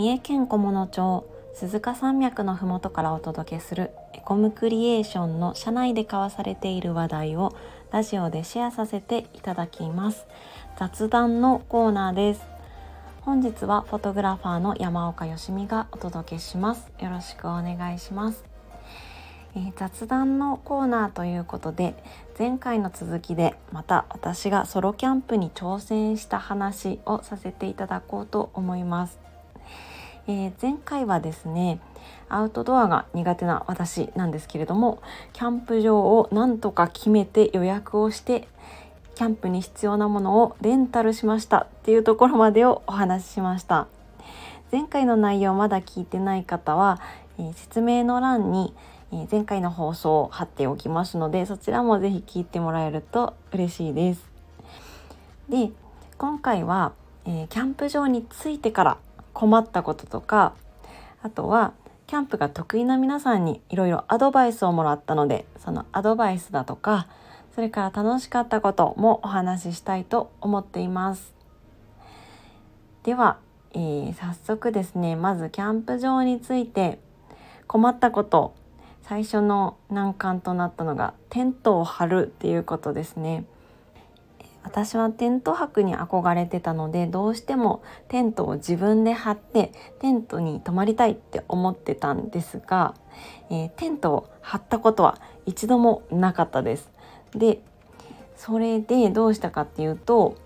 三重県菰野町鈴鹿山脈のふもとからお届けするエコムクリエーションの社内で交わされている話題をラジオでシェアさせていただきます。雑談のコーナーです。本日はフォトグラファーの山岡よしみがお届けします。よろしくお願いします。えー、雑談のコーナーということで前回の続きでまた私がソロキャンプに挑戦した話をさせていただこうと思います、えー、前回はですねアウトドアが苦手な私なんですけれどもキャンプ場をなんとか決めて予約をしてキャンプに必要なものをレンタルしましたっていうところまでをお話ししました前回の内容まだ聞いてない方は、えー、説明の欄に前回の放送を貼っておきますのでそちらもぜひ聞いてもらえると嬉しいです。で今回は、えー、キャンプ場に着いてから困ったこととかあとはキャンプが得意な皆さんにいろいろアドバイスをもらったのでそのアドバイスだとかそれから楽しかったこともお話ししたいと思っています。では、えー、早速ですねまずキャンプ場について困ったこと最初の難関となったのがテントを張るっていうことですね。私はテント泊に憧れてたのでどうしてもテントを自分で張ってテントに泊まりたいって思ってたんですが、えー、テントを張ったことは一度もなかったです。でそれでどうしたかっていうと、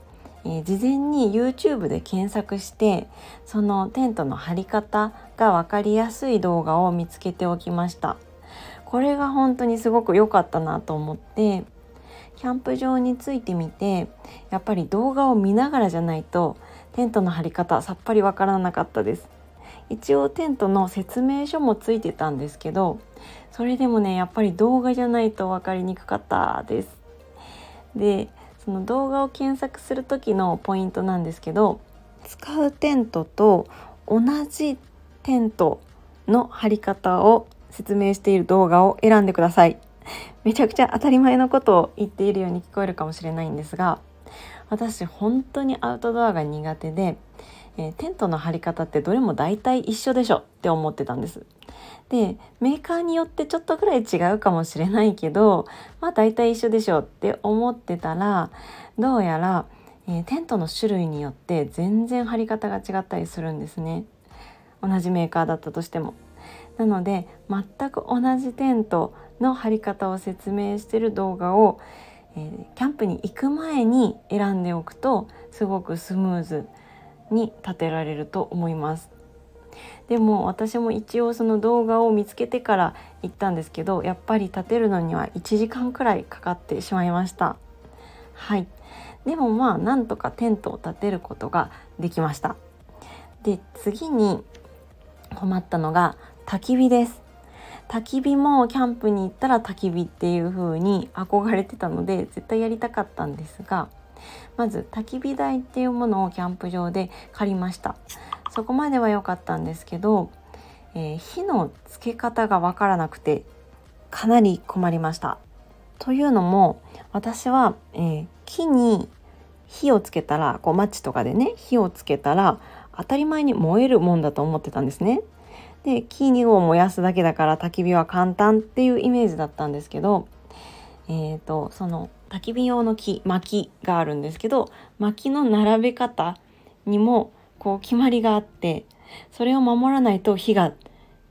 えー、事前に YouTube で検索してそのテントの張り方が分かりやすい動画を見つけておきました。これが本当にすごく良かったなと思ってキャンプ場に着いてみてやっぱり動画を見ながらじゃないとテントの張り方さっぱりわからなかったです一応テントの説明書もついてたんですけどそれでもねやっぱり動画じゃないと分かりにくかったですでその動画を検索する時のポイントなんですけど使うテントと同じテントの張り方を説明している動画を選んでください。めちゃくちゃ当たり前のことを言っているように聞こえるかもしれないんですが私本当にアウトドアが苦手で、えー、テントの張り方ってどれも大体一緒でしょって思ってたんです。でメーカーによってちょっとぐらい違うかもしれないけどまあ大体一緒でしょって思ってたらどうやら、えー、テントの種類によって全然張り方が違ったりするんですね。同じメーカーだったとしても。なので全く同じテントの張り方を説明してる動画を、えー、キャンプに行く前に選んでおくとすごくスムーズに立てられると思います。でも私も一応その動画を見つけてから行ったんですけどやっぱり立てるのには1時間くらいかかってしまいました。はい。でもまあなんとかテントを立てることができました。で次に困ったのが焚き火です。焚き火もキャンプに行ったら焚き火っていう風に憧れてたので絶対やりたかったんですがまず焚き火台っていうものをキャンプ場で借りました。そこまでは良かったんですけど、えー、火のつけ方がわからなくてかなり困りました。というのも私は、えー、木に火をつけたらこうマッチとかでね火をつけたら当たり前に燃えるもんだと思ってたんですね。で木を燃やすだけだから焚き火は簡単っていうイメージだったんですけど、えーと、その焚き火用の木薪があるんですけど薪の並べ方にもこう決まりがあってそれを守らないと火が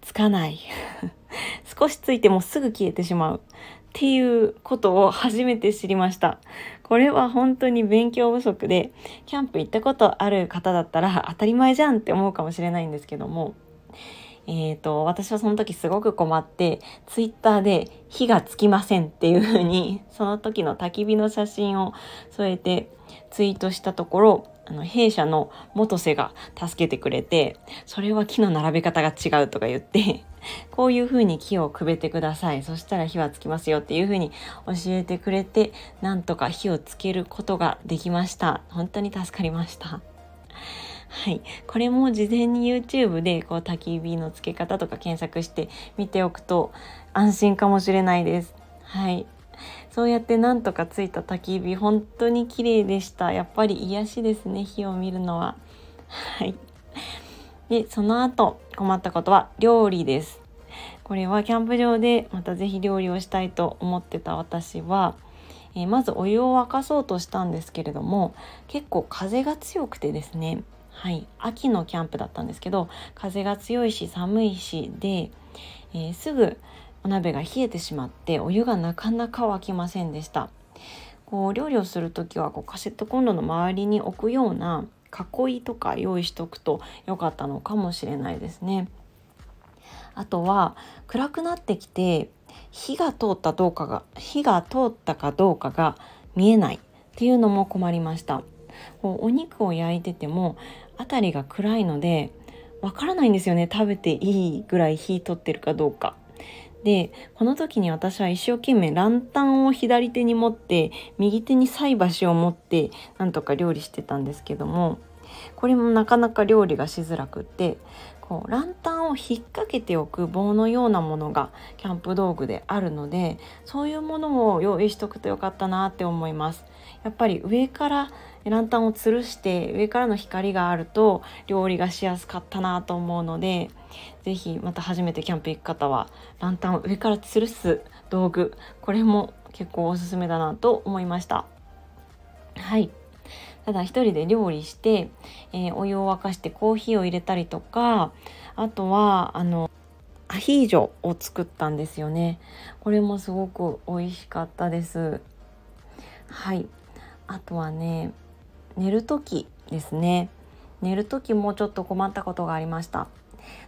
つかない。少しついてもすぐ消えてしまう。っていうことを初めて知りました。これは本当に勉強不足でキャンプ行ったことある方だったら当たり前じゃんって思うかもしれないんですけどもえーと、私はその時すごく困ってツイッターで「火がつきません」っていう風に その時の焚き火の写真を添えてツイートしたところあの弊社の元瀬が助けてくれてそれは木の並べ方が違うとか言って こういう風に木をくべてください。そしたら火はつきますよっていう風に教えてくれてなんとか火をつけることができました。本当に助かりました。はい、これも事前に YouTube でこう焚き火のつけ方とか検索して見ておくと安心かもしれないです。はい、そうやってなんとかついた焚き火本当に綺麗でした。やっぱり癒しですね火を見るのは。はい。でその後困ったことは料理ですこれはキャンプ場でまた是非料理をしたいと思ってた私は、え、まずお湯を沸かそうとしたんですけれども結構風が強くてですねはい。秋のキャンプだったんですけど風が強いし寒いしで、えー、すぐお鍋が冷えてしまってお湯がなかなか沸きませんでした。こう料理をする時はこうカセットコンロの周りに置くような囲いとか用意しとくと良かったのかもしれないですね。あとは暗くなってきて火が通ったどうかが火が通ったかどうかが見えないっていうのも困りました。こうお肉を焼いてても辺りが暗いのでわからないんですよね。食べていいぐらい火通ってるかどうか。でこの時に私は一生懸命ランタンを左手に持って右手に菜箸を持ってなんとか料理してたんですけどもこれもなかなか料理がしづらくってこうランタンを引っ掛けておく棒のようなものがキャンプ道具であるのでそういうものを用意しとくとよかったなって思います。やっぱり上からランタンを吊るして上からの光があると料理がしやすかったなと思うので是非また初めてキャンプ行く方はランタンを上から吊るす道具これも結構おすすめだなと思いました。はい。ただ一人で料理して、えー、お湯を沸かしてコーヒーを入れたりとかあとはあのアヒージョを作ったんですよね。これもすごく美味しかったです。はい。あとはね寝る時ですね。寝る時もちょっと困ったことがありました。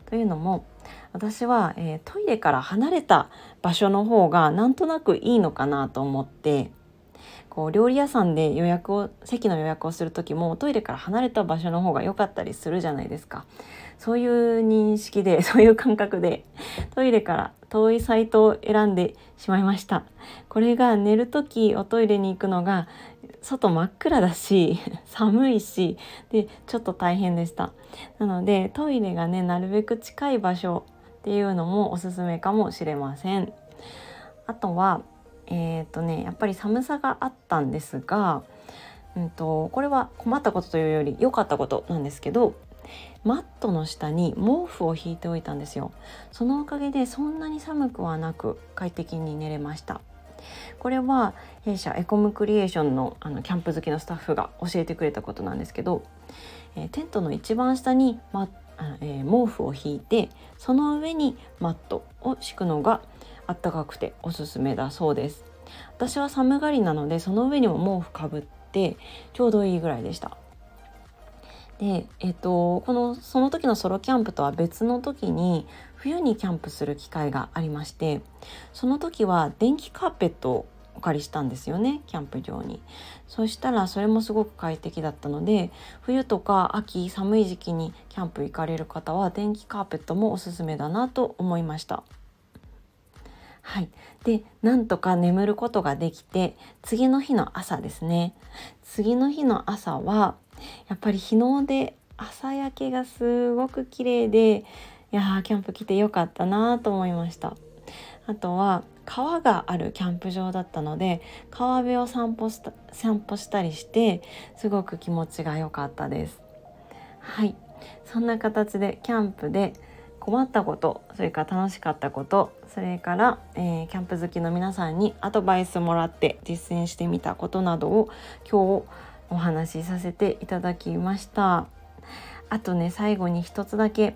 というのも私は、えー、トイレから離れた場所の方がなんとなくいいのかなと思ってこう料理屋さんで予約を席の予約をする時もトイレから離れた場所の方が良かったりするじゃないですか。そういう認識で そういう感覚でトイレから遠いサイトを選んでしまいました。これが寝る時おトイレに行くのが外真っ暗だし 寒いしでちょっと大変でした。なのでトイレがねなるべく近い場所っていうのもおすすめかもしれません。あとはえっ、ー、とねやっぱり寒さがあったんですが、うんと、これは困ったことというより良かったことなんですけどマットの下に毛布を引いておいたんですよ。そのおかげでそんなに寒くはなく快適に寝れました。これは弊社エコムクリエーションのあのキャンプ好きのスタッフが教えてくれたことなんですけど、え、テントの一番下に、まえ、毛布を引いてその上にマットを敷くのがあったかくておすすめだそうです。私は寒がりなのでその上にも毛布かぶってちょうどいいぐらいでした。でえっ、とこのその時のソロキャンプとは別の時に冬にキャンプする機会がありましてその時は電気カーペットをお借りしたんですよねキャンプ場に。そしたらそれもすごく快適だったので冬とか秋寒い時期にキャンプ行かれる方は電気カーペットもおすすめだなと思いました。はい、でなんとか眠ることができて次の日の朝ですね。次の日の朝はやっぱり日の出朝焼けがすごく綺麗でやーキャンプ来てよかったなと思いました。あとは川があるキャンプ場だったので川辺を散歩した散歩したりしてすごく気持ちが良かったです。はい。そんな形でキャンプで困ったことそれから楽しかったことそれから、えー、キャンプ好きの皆さんにアドバイスもらって実践してみたことなどを今日お話しさせていただきました。あとね最後に一つだけ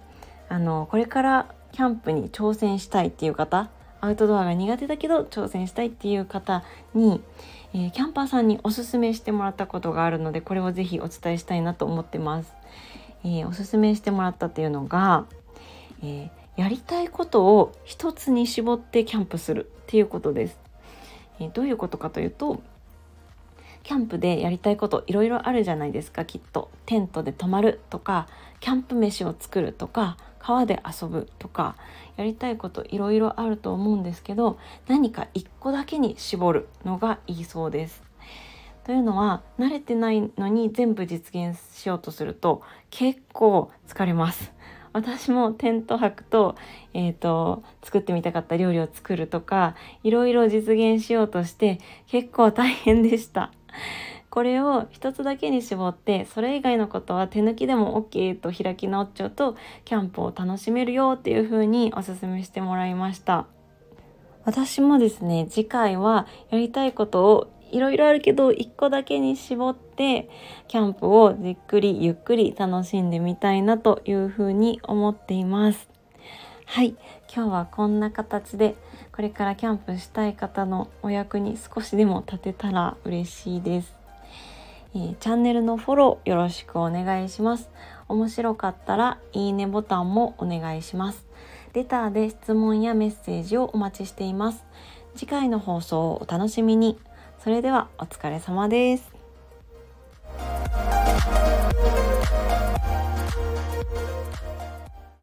あのこれからキャンプに挑戦したいっていう方アウトドアが苦手だけど挑戦したいっていう方に、えー、キャンパーさんにおすすめしてもらったことがあるのでこれをぜひお伝えしたいなと思ってます。えー、おすすめしてもらったっていうのがえー、やりたいことを一つに絞ってキャンプするっていうことです。え、どういうことかというとキャンプでやりたいこといろいろあるじゃないですかきっとテントで泊まるとかキャンプ飯を作るとか川で遊ぶとかやりたいこといろいろあると思うんですけど何か一個だけに絞るのがいいそうです。というのは慣れてないのに全部実現しようとすると結構疲れます。私もテント泊と,、えーと、作ってみたかった料理を作るとかいろいろ実現しようとして結構大変でした。これを一つだけに絞ってそれ以外のことは手抜きでも OK と開き直っちゃうとキャンプを楽しめるよっていう風におすすめしてもらいました。私もですね次回はやりたいことをいろいろあるけど1個だけに絞ってキャンプをじっくりゆっくり楽しんでみたいなというふうに思っています。はい。今日はこんな形でこれからキャンプしたい方のお役に少しでも立てたら嬉しいです、え、チャンネルのフォローよろしくお願いします。面白かったらいいねボタンもお願いします。レターで質問やメッセージをお待ちしています。次回の放送をお楽しみに。それではお疲れ様です。